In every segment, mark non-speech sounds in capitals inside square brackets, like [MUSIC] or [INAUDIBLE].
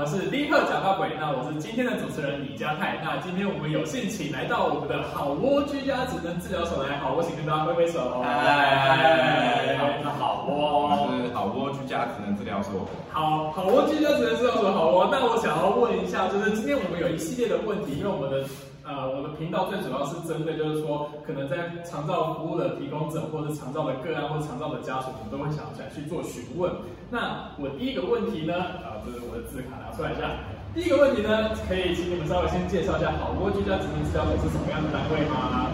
们是立刻讲到鬼，那我是今天的主持人李佳泰。那今天我们有幸请来到我们的好窝居家职能治疗所来，好窝请跟大家挥挥手。嗨，好，好窝，我是好窝居家职能治疗所。好好窝居家职能治疗所，好窝。那我想要问一下，就是今天我们有一系列的问题，因为我们的。呃，我的频道最主要是针对，就是说，可能在长照服务的提供者，或者长照的个案，或者长照的家属，我们都会想来去做询问。那我第一个问题呢，啊、呃，就是我的字卡拿出来一下。第一个问题呢，可以请你们稍微先介绍一下好窝居家职能治疗所是什么样的单位吗？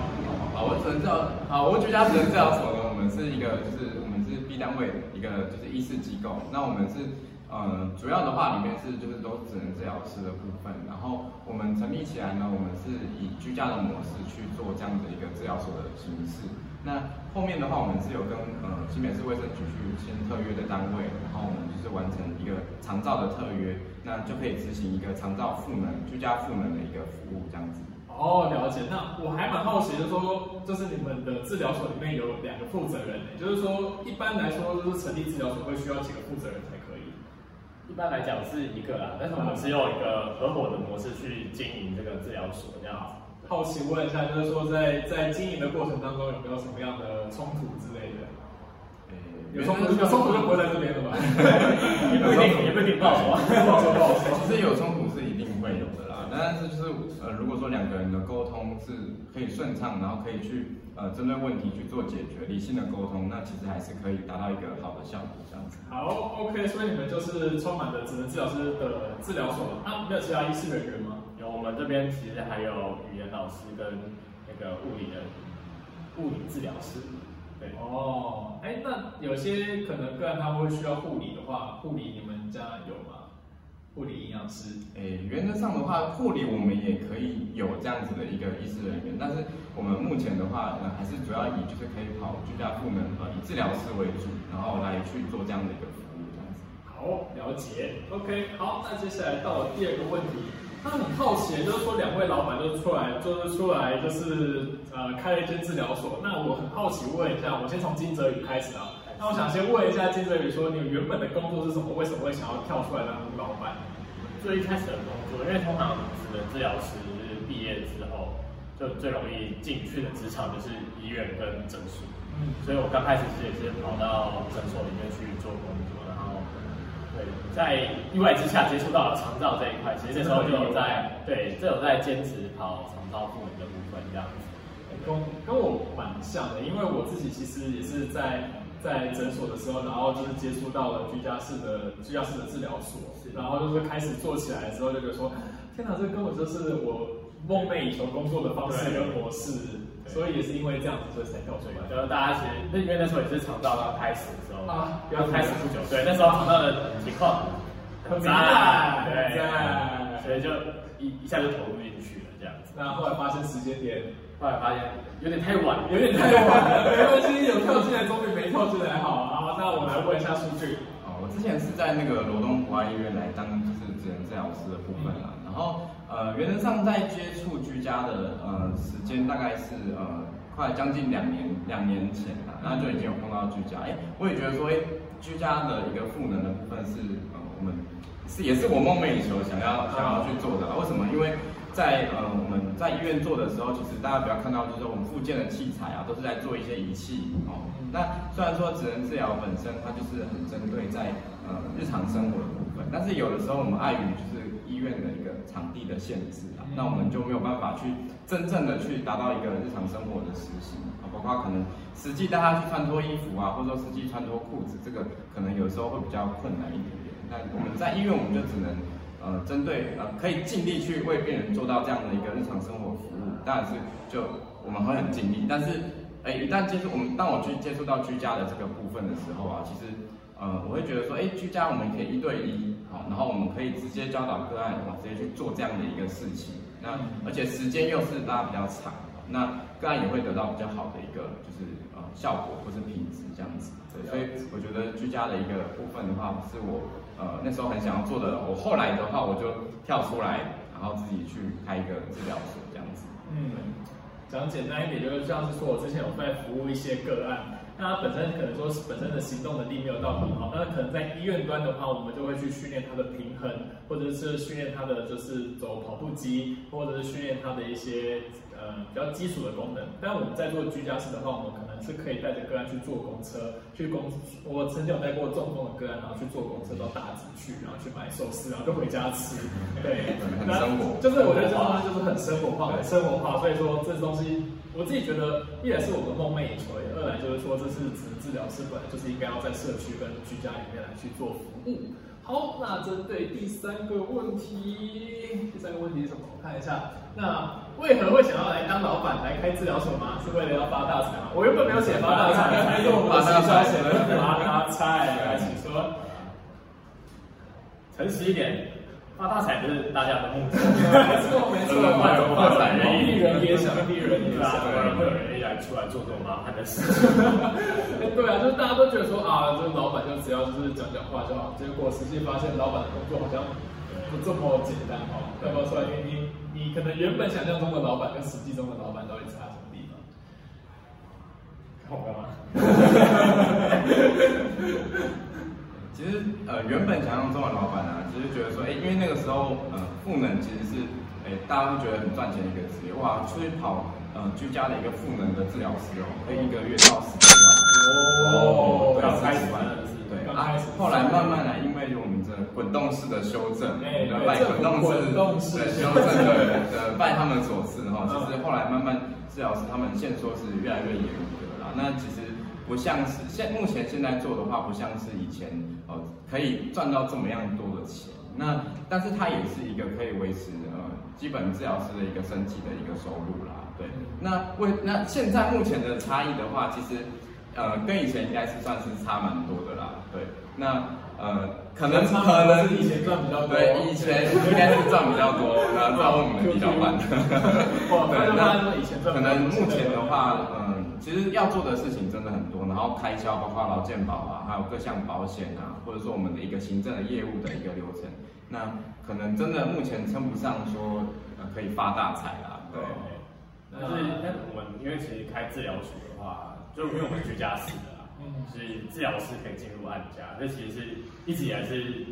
好，我只能知道，好窝居家职能治疗所呢，我们是一个，就是我们是 B 单位一个，就是医事机构。那我们是。嗯，主要的话里面是就是都只能治疗师的部分，然后我们成立起来呢，我们是以居家的模式去做这样的一个治疗所的形式。那后面的话，我们是有跟呃新北市卫生局去签特约的单位，然后我们就是完成一个长照的特约，那就可以执行一个长照赋能、居家赋能的一个服务这样子。哦，了解。那我还蛮好奇的，说，就是你们的治疗所里面有两个负责人，就是说一般来说，就是成立治疗所会需要几个负责人？一般来讲是一个啦，但是我们是用一个合伙的模式去经营这个治疗所这样子。好奇问一下，就是说在在经营的过程当中有没有什么样的冲突之类的？欸、有冲突，有冲突就不会在这边了吧？[LAUGHS] 也不一定，也不一定不好说，[LAUGHS] 不好说，不好说。其实有冲突但是就是呃，如果说两个人的沟通是可以顺畅，然后可以去呃针对问题去做解决，理性的沟通，那其实还是可以达到一个好的效果这样子。好，OK，所以你们就是充满了职能治疗师的治疗所啊？没有其他医师人员吗？有，我们这边其实还有语言老师跟那个物理的物理治疗师。对哦，哎，那有些可能个案他们会需要护理的话，护理你们家有吗？护理营养师，诶，原则上的话，护理我们也可以有这样子的一个医师人员，但是我们目前的话，呃，还是主要以就是可以跑居家赋能，呃，以治疗师为主，然后来去做这样的一个服务，这样子。好，了解。OK，好，那接下来到了第二个问题，他很好奇，就是说两位老板都出来，就是出来就是呃开了一间治疗所，那我很好奇问一下，我先从金泽宇开始啊。那我想先问一下金泽宇，说你原本的工作是什么？为什么会想要跳出来当老板？最一开始的工作，因为通常职能治疗师毕业之后，就最容易进去的职场就是医院跟诊所。所以我刚开始其实也是跑到诊所里面去做工作，然后对，在意外之下接触到了长照这一块，其实那时候就有在对，这有在兼职跑长照部门的部分这样子。跟跟我蛮像的，因为我自己其实也是在。在诊所的时候，然后就是接触到了居家式的居家式的治疗所，然后就是开始做起来的时候，就觉得说，天哪，这根本就是我梦寐以求工作的方式跟模式，所以也是因为这样子，所以才跳出来。就是大家其实那因为那时候也是长照刚开始的时候啊，刚开始不久，对，那时候肠道的情况很杂，对，所以就一一下就投入进去了这样子。那后来发生时间点。后来发现有点太晚，有点太晚了。没关系，有跳进来总比没跳进来好。好，那我来问一下数据。哦，我之前是在那个罗东博爱医院来当就是职能治疗师的部分啦。然后呃，原则上在接触居家的呃时间大概是呃快将近两年两年前啦，然后就已经有碰到居家。哎，我也觉得说，哎，居家的一个赋能的部分是呃我们是也是我梦寐以求想要想要去做的。为什么？因为在呃我们在医院做的时候，其实大家不要看到就是我们附件的器材啊，都是在做一些仪器哦。那虽然说职能治疗本身它就是很针对在呃日常生活的部分，但是有的时候我们碍于就是医院的一个场地的限制啊，那我们就没有办法去真正的去达到一个日常生活的实行啊，包括可能实际带他去穿脱衣服啊，或者说实际穿脱裤子，这个可能有时候会比较困难一点点。那我们在医院我们就只能。呃，针对呃，可以尽力去为病人做到这样的一个日常生活服务，当然是就我们会很尽力。但是，哎，一旦接触我们，当我去接触到居家的这个部分的时候啊，其实呃，我会觉得说，哎，居家我们可以一对一，好，然后我们可以直接教导个案，哇，直接去做这样的一个事情。那而且时间又是拉比较长，那个案也会得到比较好的一个就是呃效果或是品质这样子。对，所以我觉得居家的一个部分的话，是我。呃，那时候很想要做的，我后来的话，我就跳出来，然后自己去开一个治疗所这样子。嗯，讲简单一点，就是像是说我之前有在服务一些个案，那他本身可能说是本身的行动能力没有到很好，那可能在医院端的话，我们就会去训练他的平衡，或者是训练他的就是走跑步机，或者是训练他的一些。呃，比较基础的功能，但我们在做居家式的话，我们可能是可以带着个案去坐公车，去公，我曾经有带过中风的个案，然后去坐公车到大直去，然后去买寿司，然后就回家吃。对，很生活。就是我觉得这东西就是很生活化，很生活化。所以说这东西，我自己觉得，一来是我们梦寐以求，二来就是说这是职治疗师本来就是应该要在社区跟居家里面来去做服务。好，那针对第三个问题，第三个问题是什么？我看一下，那。为何会想要来当老板来开治疗所吗？是为了要发大财吗？我原本没有写发大财，但是我们的写出来写了发大财。来，请说。诚实一点，发大财不是大家的梦想。没错没错，[LAUGHS] 发财 [LAUGHS] 人 [LAUGHS] 人也想，人人也想，当然会有出来做这种麻烦的事。对啊，就是大家都觉得说啊，这个老板就只要就是讲讲话就好，结果实际发现老板的工作好像不这么简单哦。要不要出来听听？你可能原本想象中的老板跟实际中的老板到底差什么地方？看我干嘛？[LAUGHS] 其实呃，原本想象中的老板啊，其实觉得说，哎，因为那个时候，呃，赋能其实是，哎，大家都觉得很赚钱的一个职业，哇，出去跑，呃，居家的一个赋能的治疗师哦，可以一个月到十几万。哦，刚开始玩。对啊，后来慢慢来，因为我们这滚动式的修正，对、拜滚动式的修正的 [LAUGHS] 的拜他们所赐哈。其实后来慢慢治疗师他们现说是越来越严格了。那其实不像是现目前现在做的话，不像是以前呃可以赚到这么样多的钱。那但是它也是一个可以维持呃基本治疗师的一个生计的一个收入啦。对，那为那现在目前的差异的话，其实。呃，跟以前应该是算是差蛮多的啦，对。那呃，可能可能以前赚比较多，对，以前应该是赚比较多，然后赚我们比较慢。对，那以前可能目前的话，嗯，其实要做的事情真的很多，然后开销包括劳健保啊，还有各项保险啊，或者说我们的一个行政的业务的一个流程，那可能真的目前称不上说呃可以发大财啦，对。但是但是我们因为其实开治疗所的话。就因为我们居家式的啦，嗯，所以治疗师可以进入案家，这其实是一直以来是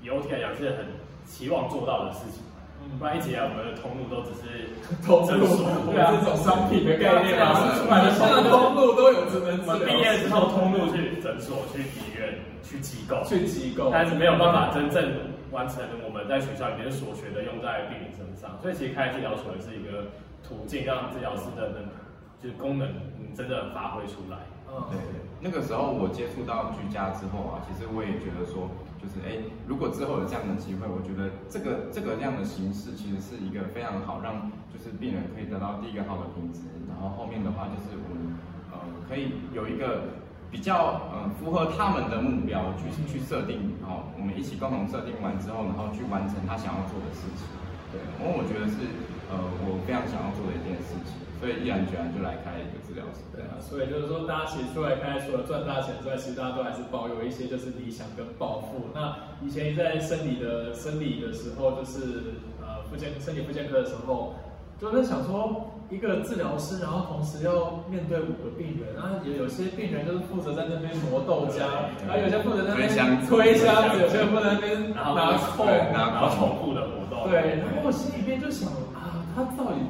以 OT 来讲是很期望做到的事情，嗯，不然一直以来我们的通路都只是 [LAUGHS] 通路，[LAUGHS] 对啊，这种商品的概念啊，买的现在通路都有职能治疗，我们毕业之后通路去诊所、去医院、去机构、去机构，但是没有办法真正完成我们在学校里面所学的用在病人身上，所以其实开治疗所也是一个途径，让治疗师的那就是功能。真的发挥出来，嗯，对对。那个时候我接触到居家之后啊，其实我也觉得说，就是哎，如果之后有这样的机会，我觉得这个这个这样的形式其实是一个非常好，让就是病人可以得到第一个好的品质，然后后面的话就是我们呃可以有一个比较呃符合他们的目标去去设定，然后我们一起共同设定完之后，然后去完成他想要做的事情。对，因为我觉得是呃我非常想要做的一件事情。所以毅然决然就来开一个治疗室，对啊，所以就是说，大家其实出来开，除了赚大钱之外，其实大家都还是抱有一些就是理想跟抱负。那以前在生理的生理的时候，就是呃，复健身体复健科的时候，就在想说，一个治疗师，然后同时要面对五个病人，然后有有些病人就是负责在那边磨豆浆，然后有些负责在那边推箱子，有些负责在那边拿扣，拿重复的活动。对，然后我心里面就想。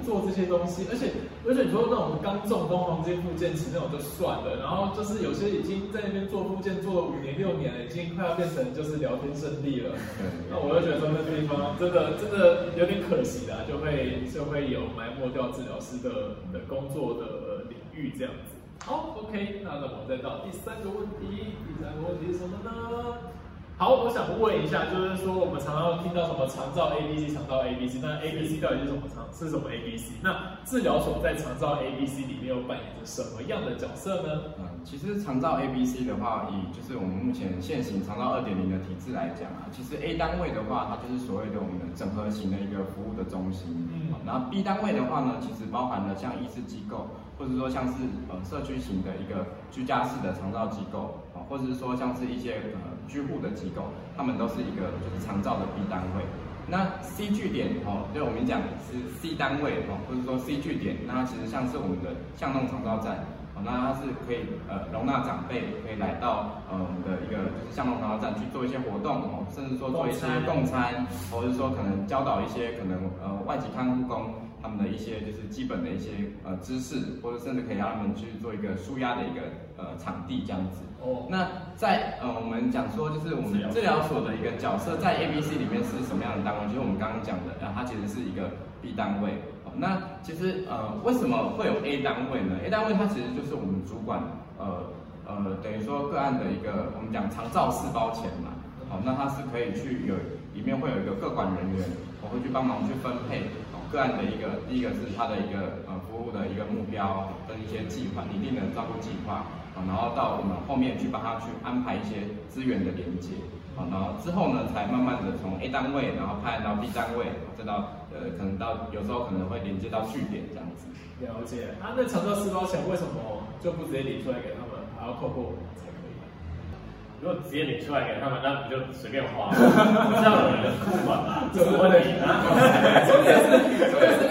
做这些东西，而且而且你说那种刚中风黄金复健期那种就算了，然后就是有些已经在那边做复健做了五年六年了，已经快要变成就是聊天胜地了。那我就觉得说那地方真的真的有点可惜啦，就会就会有埋没掉治疗师的的工作的领域这样子。好，OK，那那我们再到第三个问题，第三个问题是什么呢？好，我想问一下，就是说我们常常听到什么长照 A B C，长照 A B C，那 A B C 到底是什么长？是什么 A B C？那治疗所在长照 A B C 里面又扮演着什么样的角色呢？嗯，其实长照 A B C 的话，以就是我们目前现行长照二点零的体制来讲啊，其实 A 单位的话，它就是所谓的我们的整合型的一个服务的中心。嗯，然后 B 单位的话呢，其实包含了像医师机构，或者说像是呃社区型的一个居家式的长照机构啊，或者是说像是一些呃。居户的机构，他们都是一个就是长照的 B 单位。那 C 据点哦，对我们讲是 C 单位哦，或者说 C 据点，那其实像是我们的巷弄长照站哦，那它是可以呃容纳长辈可以来到呃我们的一个就是巷弄长照站去做一些活动哦，甚至说做一些共餐，或者是说可能教导一些可能呃外籍看护工他们的一些就是基本的一些呃知识，或者甚至可以让他们去做一个舒压的一个呃场地这样子。哦。那在呃我们讲说就是我们治疗所的一个角色在 ABC 里面是什么样的单位？就是我们刚刚讲的，然后它其实是一个 B 单位。那其实呃，为什么会有 A 单位呢？A 单位它其实就是我们主管呃呃，等于说个案的一个我们讲长照四包钱嘛。好，那它是可以去有里面会有一个个管人员，我会去帮忙去分配哦个案的一个第一个是他的一个呃服务的一个目标跟一些计划，拟定的照顾计划啊，然后到我们后面去帮他去安排一些资源的连接。啊，然后之后呢，才慢慢的从 A 单位，然后派到 B 单位，再到呃，可能到有时候可能会连接到据点这样子。了解。啊，那长照四包钱为什么就不直接领出来给他们，还要透过？如果直接领出来给他们，那不就随便花？这样有人控管吗？这是问题啊。重点是，重点是，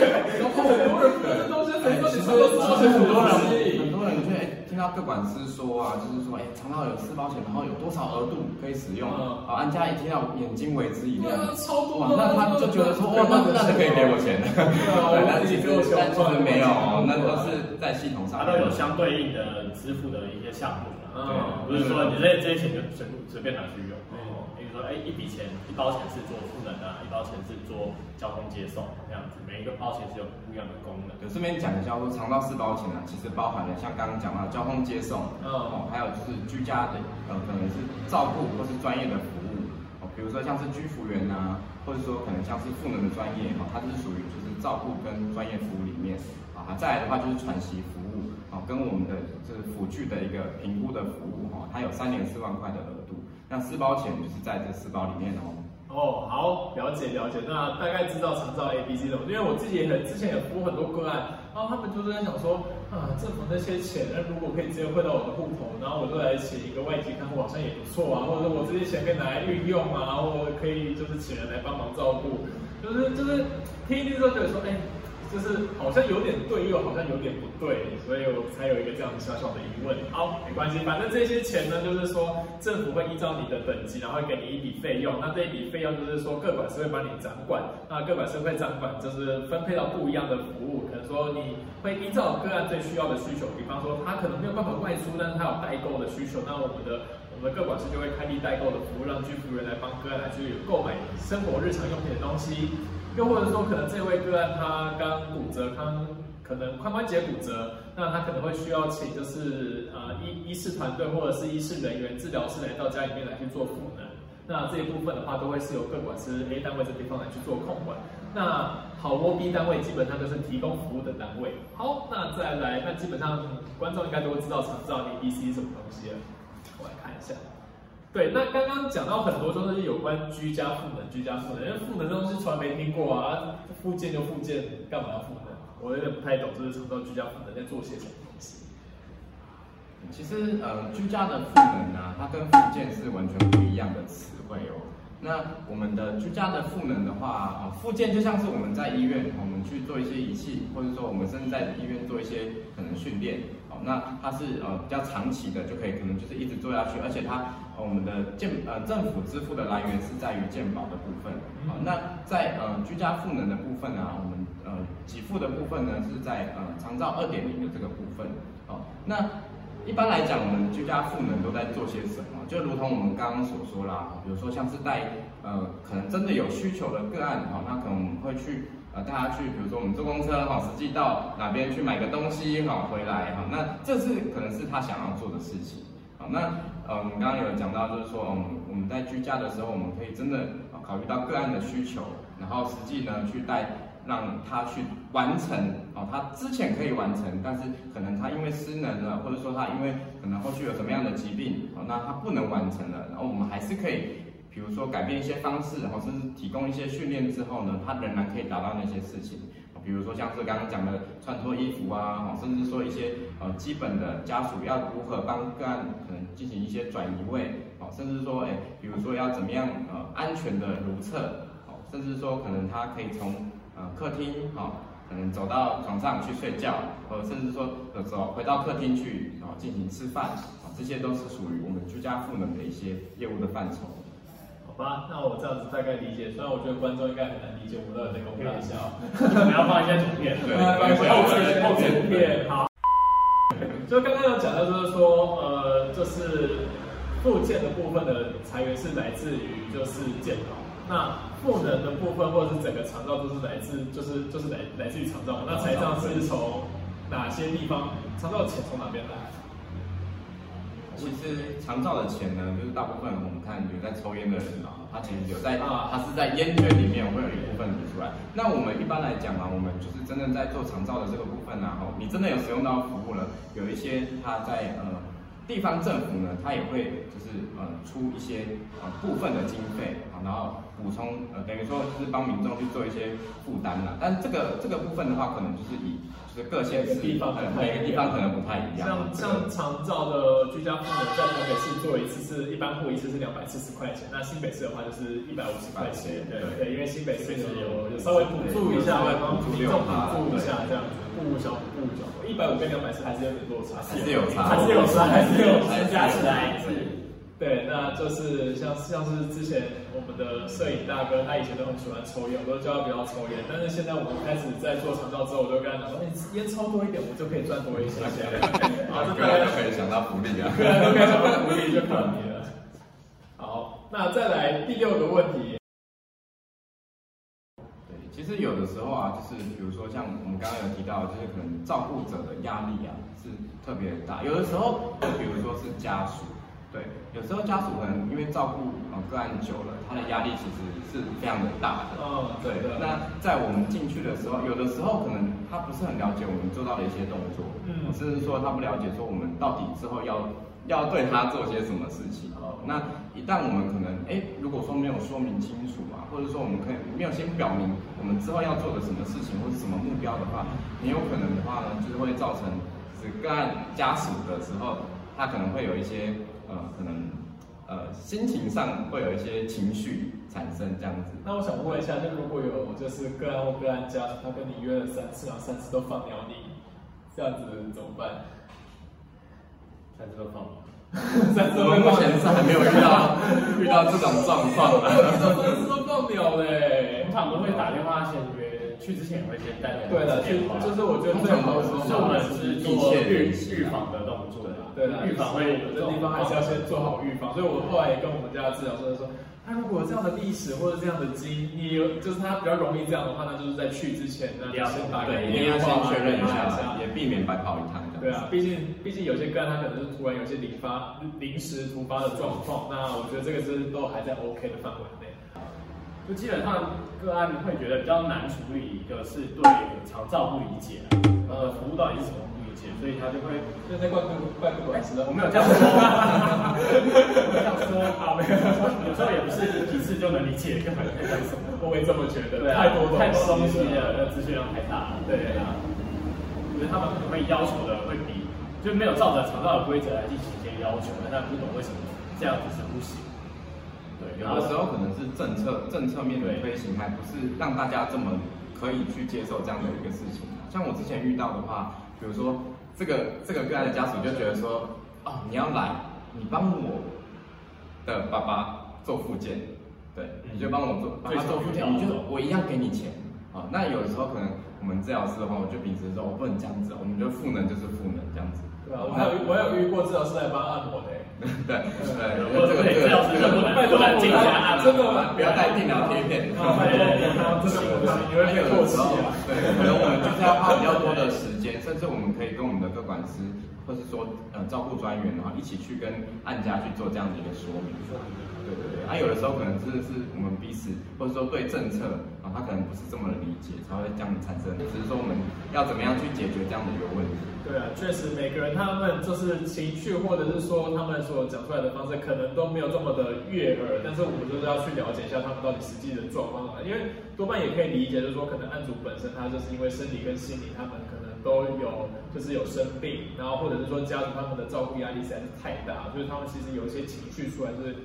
听到个管是说啊，就是说，哎，长照有四包险，然后有多少额度可以使用？好，安家一听到眼睛为之一亮，超多，那他就觉得说，哇，那那就可以给我钱了。[LAUGHS] 对，但其实但其实没有，那都是在系统上，它都有相对应的支付的一些项目。对，不是说你这这些钱就随随便拿去用。说哎，一笔钱一包钱是做赋能啊，一包钱是做交通接送这样子，每一个包钱是有不一样的功能。对，顺便讲一下，说长到四包钱呢，其实包含了像刚刚讲到交通接送，哦，还有就是居家的，呃，可能是照顾或是专业的服务，哦，比如说像是居服员啊，或者说可能像是赋能的专业，哈，它是属于就是照顾跟专业服务里面，啊，再来的话就是喘息服务，啊，跟我们的就是辅具的一个评估的服务，哈，它有三年四万块的额度。那四包钱就是在这四包里面哦。哦，好，了解了解。那大概知道长照 A B C 的，因为我自己也很之前也播很多个案，然后他们就是在想说，啊，政府那些钱，那如果可以直接汇到我的户头，然后我就来请一个外籍看护，好像也不错啊。或者我这些钱可以拿来运用啊，或者可以就是请人来帮忙照顾，就是就是听一听之后觉得说，哎。就是好像有点对，又好像有点不对，所以我才有一个这样小小的疑问。好，没关系，反正这些钱呢，就是说政府会依照你的等级，然后给你一笔费用。那这一笔费用就是说个管师会帮你掌管，那个管师会掌管就是分配到不一样的服务。可能说你会依照个案最需要的需求，比方说他可能没有办法外出，但是他有代购的需求，那我们的我们的个管师就会开立代购的服务，让居服员来帮个案来去购买生活日常用品的东西。又或者说，可能这位个案他刚骨折，刚可能髋关节骨折，那他可能会需要请就是呃医医师团队或者是医师人员、治疗师来到家里面来去做复能。那这一部分的话，都会是由各管师 A 单位这地方来去做控管。那好窝 B 单位基本上就是提供服务的单位。好，那再来，那基本上观众应该都会知道长照 A、B、C 是什么东西了。我来看一下。对，那刚刚讲到很多都是有关居家赋能，居家赋能，因为赋能这东西从来没听过啊，复健就复健，干嘛要赋能？我有点不太懂，就是长照居家赋能在做些什么东西。其实呃，居家的赋能啊，它跟复健是完全不一样的词汇哦。那我们的居家的赋能的话啊，复健就像是我们在医院，我们去做一些仪器，或者说我们甚至在医院做一些可能训练。那它是呃比较长期的，就可以可能就是一直做下去，而且它我们的健呃政府支付的来源是在于健保的部分。好，那在呃居家赋能的部分呢，我们呃给付的部分呢是在呃长照二点零的这个部分。好，那一般来讲，我们居家赋能都在做些什么？就如同我们刚刚所说啦，比如说像是带呃可能真的有需求的个案，好，那可能我们会去。啊，带他去，比如说我们坐公车哈，实际到哪边去买个东西哈，回来哈，那这是可能是他想要做的事情。好，那呃，我们刚刚有讲到，就是说，嗯，我们在居家的时候，我们可以真的考虑到个案的需求，然后实际呢去带让他去完成，哦，他之前可以完成，但是可能他因为失能了，或者说他因为可能后续有什么样的疾病，哦，那他不能完成了，然后我们还是可以。比如说改变一些方式，然后甚至提供一些训练之后呢，他仍然可以达到那些事情。比如说像是刚刚讲的穿脱衣服啊，甚至说一些呃基本的家属要如何帮个案可能进行一些转移位，哦，甚至说哎，比如说要怎么样呃安全的如厕，哦，甚至说可能他可以从呃客厅，好，可能走到床上去睡觉，或甚至说有时候回到客厅去然后进行吃饭，啊，这些都是属于我们居家赋能的一些业务的范畴。好吧，那我这样子大概理解，虽然我觉得观众应该很难理解我们的人工大小，我们要放一些图片，[LAUGHS] 对，放一些后图片，好。就刚刚有讲到，就是说，呃，就是附件的部分的裁员是来自于就是建保，那赋能的部分或者是整个长照都是来自，就是就是来来自于长照。那财障是从哪些地方？长照钱从哪边来？其实长照的钱呢，就是大部分我们看有在抽烟的人啊，他其实有在，他是在烟圈里面会有一部分流出来。那我们一般来讲啊，我们就是真正在做长照的这个部分啊，你真的有使用到服务了，有一些他在呃地方政府呢，他也会就是呃出一些呃部分的经费啊，然后补充呃等于说就是帮民众去做一些负担了。但这个这个部分的话，可能就是以。就是各县市地方，每个地方可能不太一样。像像长照的居家服务，在台北市做一次是一般户一次是两百四十块钱，那新北市的话就是一百五十块钱。对对，因为新北市有有稍微补助一下，帮民众补助一下这样子，不小不小，一百五跟两百四还是有点落差，还是有差，还是有差，还是有差，加起来是。对，那就是像像是之前我们的摄影大哥，他以前都很喜欢抽烟，我都叫他不要抽烟。但是现在我们开始在做长照之后，我就跟他讲说，你烟抽多一点，我就可以赚多一些钱。啊，这个就可以想到福利啊，对啊，都可以想到福利就可以了。好，那再来第六个问题。对，其实有的时候啊，就是比如说像我们刚刚有提到，就是可能照顾者的压力啊是特别大，有的时候，比如说是家属。对，有时候家属可能因为照顾啊个案久了，他的压力其实是非常的大的。哦，对的。那在我们进去的时候，有的时候可能他不是很了解我们做到的一些动作，嗯，甚至说他不了解说我们到底之后要要对他做些什么事情。哦，那一旦我们可能哎，如果说没有说明清楚啊，或者说我们可以没有先表明我们之后要做的什么事情或者什么目标的话，很有可能的话呢，就是会造成是个案家属的时候，他可能会有一些。呃，可能呃心情上会有一些情绪产生这样子。那我想问一下，就如果有就是个案或个案家属，他跟你约了三次，然后三次都放鸟你，这样子怎么办？三次都放鸟？[LAUGHS] 三次都放鸟？目前是还没有遇到遇到这种状况。三次都放鸟嘞，通常都会打电话先约。去之前也会先带个对的，去就是我觉得最好的是我们是做预预防的动作，对的，预防会有这地方还是要先做好预防。所以我后来也跟我们家的治疗师说，他如果有这样的历史或者这样的基因，你有就是他比较容易这样的话，那就是在去之前那先打个电话，一定要先确认一下，也避免白跑一趟。对啊，毕竟毕竟有些个案他可能是突然有些临发临时突发的状况，那我觉得这个是都还在 OK 的范围内。就基本上个案会觉得比较难处理，一个是对肠照不理解，呃，服务到底是什么解，所以他就会就在怪怪不管是的，我没有这样说，[LAUGHS] 我这样说。啊，没有，有时候也不是几次就能理解，根本在讲什么，我也这么觉得，对啊，太多太多东西了，那资讯量太大了，对啊，我觉得他们可能会要求的会比就没有照着常道的规则来进行一些要求，但不懂为什么这样子是不行。有的时候可能是政策政策面的推行，还不是让大家这么可以去接受这样的一个事情。像我之前遇到的话，比如说这个这个个案的家属就觉得说，哦，你要来，你帮我的爸爸做复健，对，你就帮我做帮他做复健，你就我一样给你钱。啊，那有的时候可能我们治疗师的话，我就秉持说，我不能这样子，我们就赋能就是赋能这样子。对啊，我还有我有遇过治疗师来帮按摩的。对 [LAUGHS] 对，这个这个治疗师就不能进家按摩，真的不要带电脑贴片。对对对，这个不行，因为有的时候，对，可能我们就是要花比较多的时间，甚至我们可以跟我们的各管师，或是说呃照顾专员然后，一起去跟案家去做这样的一个说明。对对对，啊，有的时候可能真的是我们彼此，或者说对政策啊，他可能不是这么理解，才会这样产生。只是说我们要怎么样去解决这样的一个问题。对啊，确实每个人他们就是情绪，或者是说他们所讲出来的方式，可能都没有这么的悦耳。但是我们就是要去了解一下他们到底实际的状况啊，因为多半也可以理解，就是说可能案主本身他就是因为生理跟心理，他们可能都有就是有生病，然后或者是说家属他们的照顾压力实在是太大，就是他们其实有一些情绪出来，就是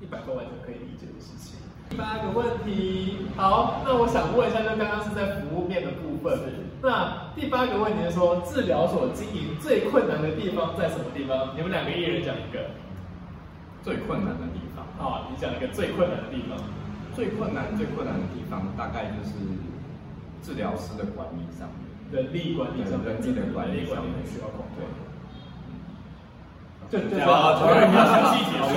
一百分完全可以理解的事情。第八个问题，好，那我想问一下，就刚刚是在服务面的部分。那第八个问题是说，治疗所经营最困难的地方在什么地方？你们两个一人讲一个。最困难的地方。啊，你讲一个最困难的地方。最困难、最困难的地方，大概就是治疗师的管理上面，人力管理上面，人力管理上面需要控制。对，对对。好，主任你要详细解释。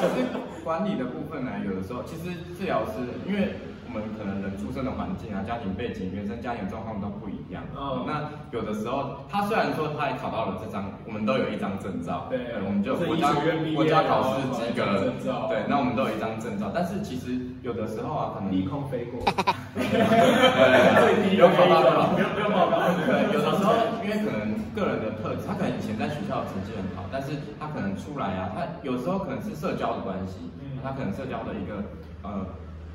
其实管理的部分呢，有的时候其实治疗师因为。我们可能人出生的环境啊，家庭背景、原生家庭状况都不一样。哦。那有的时候，他虽然说他也考到了这张，我们都有一张证照。对。我们就国家国家考试及格。证照。对，那我们都有一张证照。但是其实有的时候啊，可能低空飞过。对。有考到的，不用不用报告。对，有的时候因为可能个人的特质，他可能以前在学校成绩很好，但是他可能出来啊，他有时候可能是社交的关系，他可能社交的一个呃。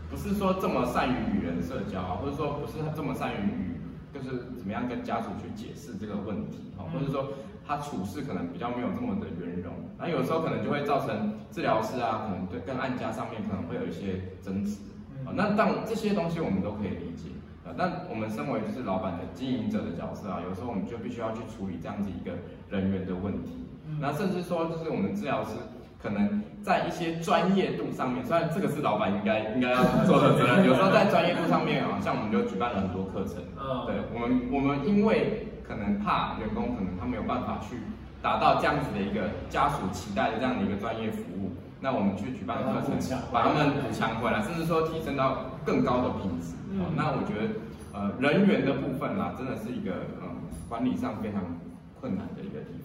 不是说这么善于与人社交啊，或者说不是这么善于与，就是怎么样跟家属去解释这个问题哈，或者说他处事可能比较没有这么的圆融，那有时候可能就会造成治疗师啊，可能对跟案家上面可能会有一些争执啊。那当这些东西我们都可以理解啊，那我们身为就是老板的经营者的角色啊，有时候我们就必须要去处理这样子一个人员的问题，那甚至说就是我们治疗师。可能在一些专业度上面，虽然这个是老板应该应该要做的责任，有时候在专业度上面啊，像我们就举办了很多课程，嗯，对我们我们因为可能怕员工可能他没有办法去达到这样子的一个家属期待的这样的一个专业服务，那我们去举办课程，把他们补强回来，甚至说提升到更高的品质。嗯，那我觉得呃人员的部分啦，真的是一个嗯管理上非常困难的一个地方。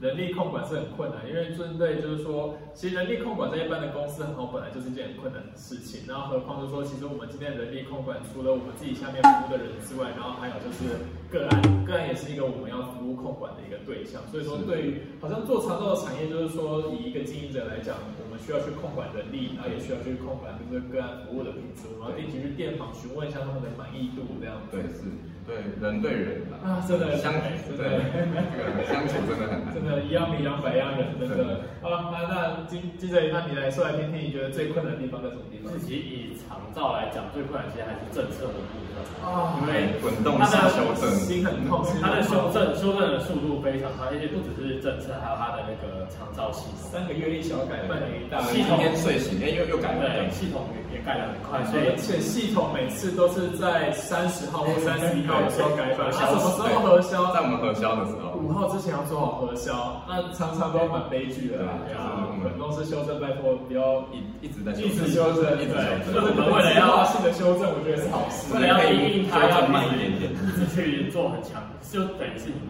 人力控管是很困难，因为针对就是说，其实人力控管在一般的公司很好，本来就是一件很困难的事情。然后何况就是说，其实我们今天人力控管除了我们自己下面服务的人之外，然后还有就是个案，个案也是一个我们要服务控管的一个对象。所以说，对于好像做长照的产业，就是说以一个经营者来讲，我们需要去控管人力，然后也需要去控管就是个案服务的品质，我们要定期去电访询问一下他们的满意度，这样对是。对人对人啊，真的相处，对这个相处真的很难，真的，一样米养百样人，真的。好了，那那金金哲，那你来说来听听，你觉得最困难的地方在什么地方？自己以长照来讲，最困难其实还是政策的部分啊，因为滚动式修正，心很痛，它的修正修正的速度非常快，而且不只是政策，还有它的那个长照系统，三个月一小改，半年一大，系统天睡醒，哎，又又改了，对，系统也也改得很快，所以而且系统每次都是在三十号或 [LAUGHS] 三十一号。的时候改版，他什么时候核销？在我们核销的时候，五号之前要做好核销，那常常都蛮悲剧的。对啊，我们公司修正，拜托不要一一直在一直修正，一直修正。就是为了要性的修正，我觉得是好事。为了要因应它要慢一点点，一直去做很强，就等于是你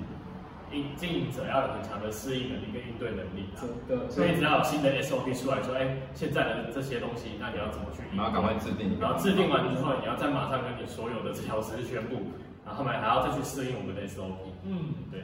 经经营者要有很强的适应能力跟应对能力。真的，所以只要有新的 SOP 出来，说，哎，现在的这些东西，那你要怎么去？然后赶快制定，然后制定完之后，你要再马上跟你所有的治疗师宣布。然后后面还要再去适应我们的 SOP。嗯，对，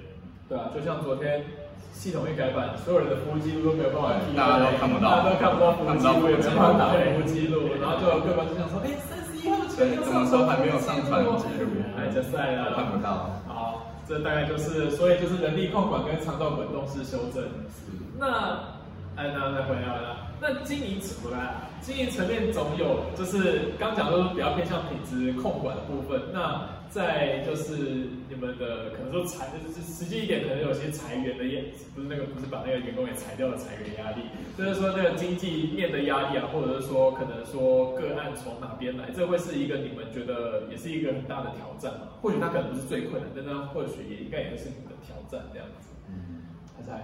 对啊，就像昨天系统一改版，所有人的服务记录都没有办法替，大家都看不到，大家都看不到服务记录，也没办法打服务记录，然后就有个管就想说，哎，三十一号的权怎么说还没有上传记录？哎，就赛了，看不到。好，这大概就是，所以就是人力控管跟肠道滚动式修正。是。那，哎，那再回来了，那经营怎么来？经营层面总有，就是刚讲都是比较偏向品质控管的部分。那在就是你们的可能说裁，就是实际一点，可能有些裁员的压，不是那个不是把那个员工给裁掉的裁员压力，就是说那个经济面的压力啊，或者是说可能说个案从哪边来，这会是一个你们觉得也是一个很大的挑战嘛？或许它可能不是最困难，但它或许也应该也是你们的挑战这样子。嗯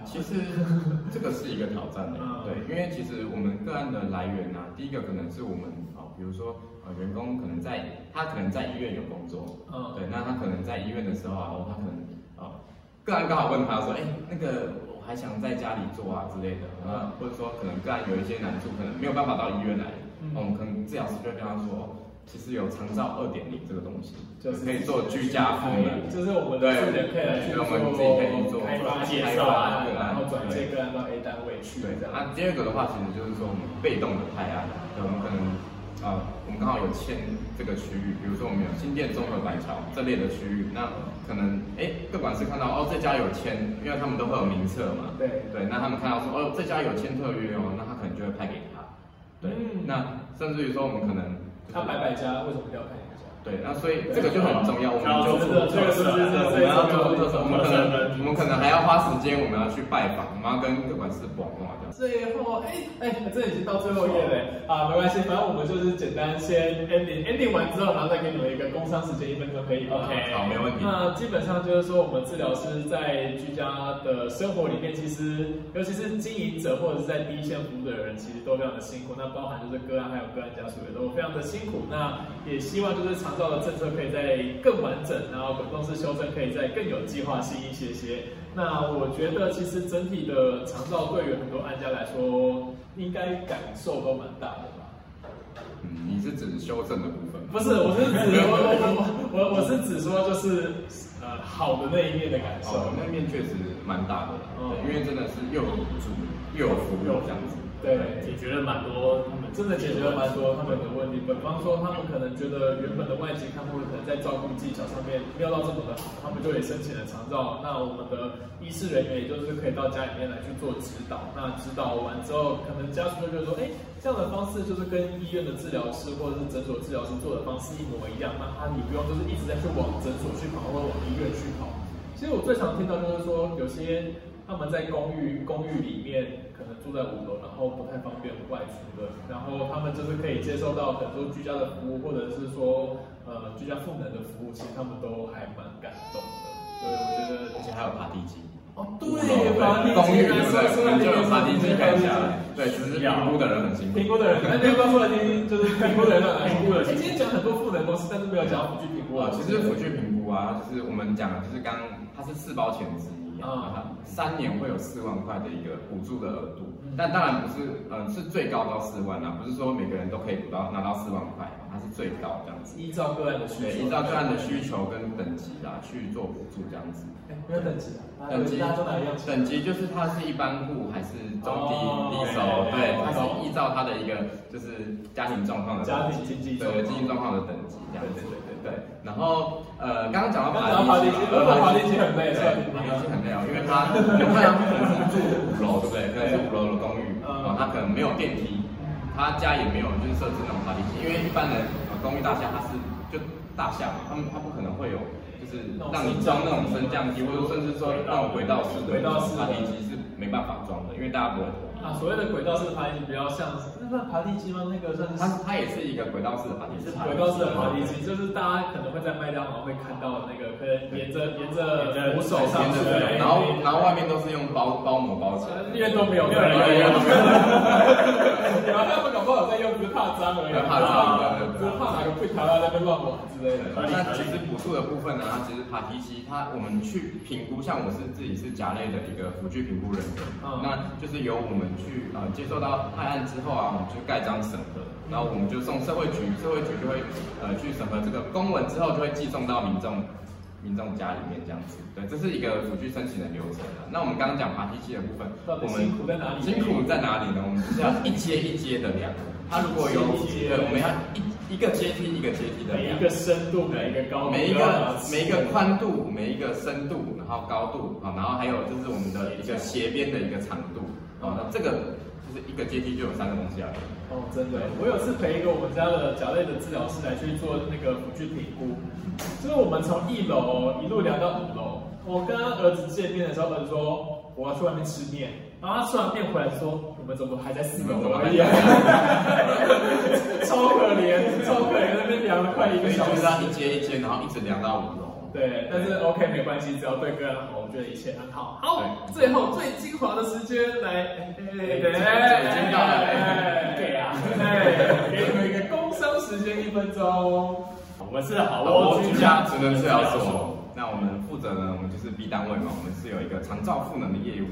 其实 [LAUGHS] 这个是一个挑战的，对，因为其实我们个案的来源呢、啊，第一个可能是我们啊，比如说呃，员工可能在他可能在医院有工作，嗯，对，那他可能在医院的时候啊，他可能啊，个案刚好问他说，哎，那个我还想在家里做啊之类的，啊，或者说可能个案有一些难处，可能没有办法到医院来，我们可能治疗师就会跟他说。其实有长照二点零这个东西，就是可以做居家服务，就是我们的助理可以来去做开发介绍啊，然后转接个案到 A 单位去。对，那第二个的话，其实就是说我们被动的派案，我们可能啊，我们刚好有签这个区域，比如说我们有新店综合板桥这类的区域，那可能哎，各管是看到哦这家有签，因为他们都会有名册嘛，对对，那他们看到说哦这家有签特约哦，那他可能就会派给他，对，那甚至于说我们可能。他摆百家为什么要看一？对对，那所以这个就很重要，我们就这个这个是我们要做特色，我们可能我们可能还要花时间，我们要去拜访，我们要跟各管事广话的。最后，哎哎，这已经到最后一页了啊，没关系，反正我们就是简单先 ending ending 完之后，然后再给你们一个工商时间，一分钟可以吗？OK，好，没问题。那基本上就是说，我们治疗师在居家的生活里面，其实尤其是经营者或者是在第一线服务的人，其实都非常的辛苦。那包含就是个案还有个案家属也都非常的辛苦。那也希望就是长照的政策可以再更完整，然后滚动式修正可以再更有计划性一些些。那我觉得其实整体的长照对于很多安家来说，应该感受都蛮大的吧。嗯，你是指修正的部分？不是，我是指我我我我是指说就是呃好的那一面的感受。哦，那面确实蛮大的，嗯，因为真的是又有补助又有服务这样子。对，解决了蛮多，他们真的解决了蛮多他们的问题。本方说，他们可能觉得原本的外籍看护可能在照顾技巧上面没有到这么的好，他们就也申请了长照。那我们的医师人员也就是可以到家里面来去做指导。那指导完之后，可能家属就觉得说，哎，这样的方式就是跟医院的治疗师或者是诊所治疗师做的方式一模一样。那他你不用就是一直在去往诊所去跑或者往医院去跑。其实我最常听到就是说，有些他们在公寓公寓里面可能。住在五楼，然后不太方便外出的，然后他们就是可以接受到很多居家的服务，或者是说呃居家赋能的服务，其实他们都还蛮感动的。所以我觉得，而且还有爬地机。哦，对，爬地机，公寓对？就有爬地机可以下来。对，只是评估的人很辛苦。评估的人，那这个说来听听，就是评估的人很辛苦的。[LAUGHS] 今天讲很多赋能公司，但是没有讲辅具评估啊。其实辅具评估啊，就是我们讲，就是刚它是四包钱之一啊，三年会有四万块的一个补助的额度。但当然不是，嗯，是最高到四万啊，不是说每个人都可以补到拿到四万块，它是最高这样子。依照个人的需求，依照个人的需求跟等级啦去做补助这样子。没有等级啊？等级大家都哪一样？等级就是它是一般户还是中低低收？对，它是依照它的一个就是家庭状况的家庭经济对经济状况的等级这样子。对对对对。然后呃，刚刚讲到爬梯机，爬梯机很累，对，爬梯机很累哦，因为它有太阳可能是住五楼，对不对？可能是五楼的公寓。他可能没有电梯，他家也没有就是设置那种爬梯机，因为一般人公寓大厦它是就大厦，他们他不可能会有就是让你装那种升降机，或者甚至说那种轨道式的爬梯机是没办法装的，因为大家不会。啊，所谓的轨道式爬梯机比较像，那算爬梯机吗？那个算是？它它也是一个轨道式的爬梯机。轨道式的爬梯机，就是大家可能会在麦当劳会看到的那个，可能沿着沿着扶手上去，然后然后外面都是用包包膜包起来，因为都没有没有人用。然后他们搞不好在用，不是怕脏而已，怕脏，不是怕哪个柜台在那边乱玩之类的。那其实补助的部分呢，它其实爬梯机，它我们去评估，像我是自己是甲类的一个辅具评估人员，那就是由我们。去呃接受到派案之后啊，我们就盖章审核，然后我们就送社会局，社会局就会呃去审核这个公文之后，就会寄送到民众民众家里面这样子。对，这是一个辅具申请的流程啊。那我们刚刚讲爬梯机的部分，我们辛苦在哪里？辛苦在哪里呢？我们就是要一阶一阶的量。它如果有对，我们要一一个阶梯一个阶梯的量，每一个深度，每一个高度，每一个每一个宽度，每一个深度，然后高度啊，然后还有就是我们的一个斜边的一个长度啊，那这个就是。一个阶梯就有三个东西啊！哦，真的，我有次陪一个我们家的甲类的治疗师来去做那个辅具评估，就是我们从一楼一路量到五楼。我跟他儿子见面的时候，儿子说我要去外面吃面，然后他吃完面回来说，我们怎么还在四楼而已？[LAUGHS] 超可怜，超可怜，那边量了快一个小时，一阶一阶，然后一直量到五楼。对，但是 OK 没关系，只要对个人好，我觉得一切很好。好，最后最精华的时间来，对对，已经到了，给啊，给你们一个工商时间一分钟。我们是好窝居家职能治疗所。那我们负责呢，我们就是 B 单位嘛，我们是有一个长照赋能的业务。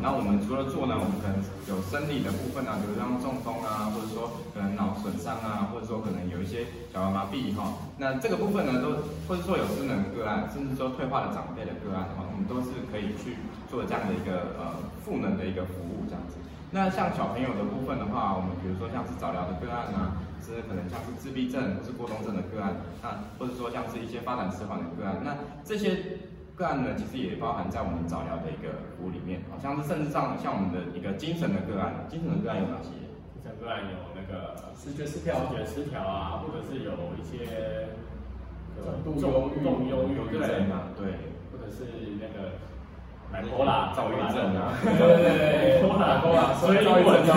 那我们除了做呢，我们可能有生理的部分啊，比如像中风啊，或者说可能脑损伤啊，或者说可能有一些脚踝麻痹哈。那这个部分呢，都或者说有智能个案，甚至说退化的长辈的个案的话，我们都是可以去做这样的一个呃赋能的一个服务这样子。那像小朋友的部分的话，我们比如说像是早疗的个案啊。是可能像是自闭症或是过动症的个案，那或者说像是一些发展迟缓的个案，那这些个案呢，其实也包含在我们早疗的一个服务里面，好像是甚至上像我们的一个精神的个案，精神的个案有哪些？精神个案有那个视觉失调、视觉失调啊，或者是有一些重度忧郁，重忧郁症啊，对，或者是那个买波啦，躁郁症啊，对对对，买波啦，[LAUGHS] 所以躁郁症，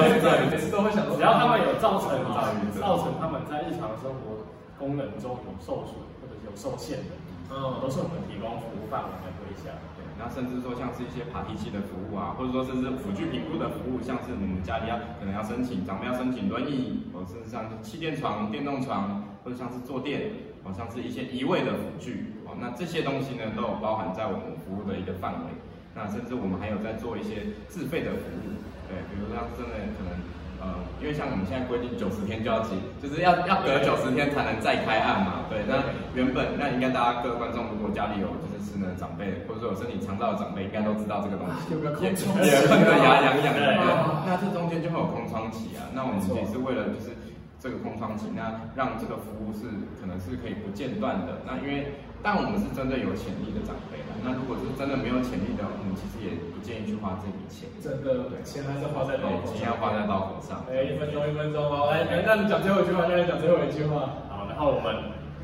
每次都会想说，只要他们有造成 [LAUGHS] 造成他们在日常生活功能中有受损或者有受限的，嗯，都是我们提供服务范围的对象。对那甚至说像是一些爬梯器的服务啊，或者说甚至辅具评估的服务，像是你们家里要可能要申请，长辈要申请轮椅，或甚至像是气垫床、电动床，或者像是坐垫，或像是一些移位的辅具，哦，那这些东西呢都有包含在我们服务的一个范围。那甚至我们还有在做一些自费的服务，对，比如像真的可能。呃，因为像我们现在规定九十天就要起，就是要要隔九十天才能再开案嘛。对，那原本那应该大家各位观众如果家里有就是失能长辈，或者说有身体长照的长辈，应该都知道这个东西。有个空窗期，有个牙痒痒的。对，那这中间就会有空窗期啊。那我们也是为了就是这个空窗期，那让这个服务是可能是可以不间断的。那因为。但我们是针对有潜力的长辈的，那如果是真的没有潜力的，我们其实也不建议去花这笔钱。真的，对，钱还是花在刀口上。钱要花在刀口上。哎，一分钟，一分钟哦。来，那你讲最后一句话，现在讲最后一句话。好，然后我们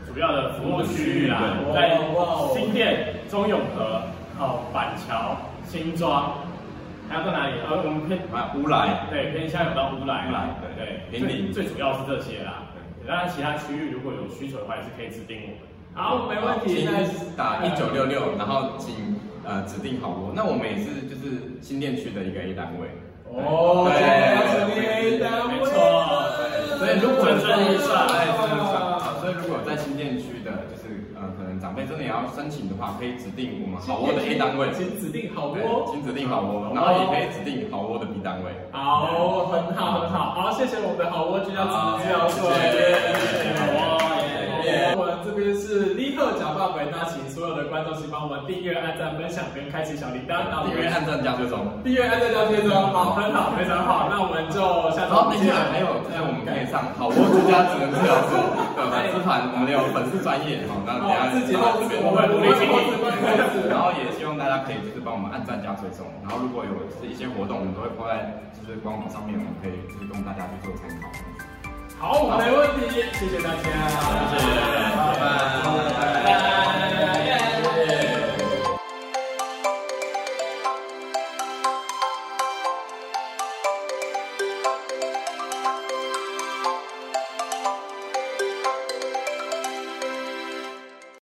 主要的服务区域啦，在新店、中永和、好板桥、新庄，还要在哪里？呃，我们偏啊乌来，对，偏向有到乌来，乌来，对对，平顶，最主要是这些啦。当然，其他区域如果有需求的话，也是可以指定我们。好，没问题。现在打一九六六，然后请呃指定好窝。那我们也是就是新店区的一个 A 单位。哦，对，A 单位，没错。所以如果在预算，所以如果在新店区的，就是呃可能长辈真的也要申请的话，可以指定我们好窝的 A 单位。请指定好窝，请指定好窝，然后也可以指定好窝的 B 单位。好，很好，很好。好，谢谢我们的好窝居家职能治疗所。谢谢好窝。我们这边是立刻假发尾，那请所有的观众请帮我们订阅、按赞、分享跟开启小铃铛。订阅、按赞、加追踪。订阅、按赞、加追踪。好，很好，非常好。那我们就下次。好，等一下，还有在我们可以上好窝居家只能治疗所的粉丝团，我们有粉丝专业。好，那等下自己到这边，我会努力经营。然后也希望大家可以就是帮我们按赞加追踪。然后如果有就是一些活动，我们都会放在就是官网上面，我们可以就是供大家去做参考。好，没问题，谢谢大家，谢谢，拜拜。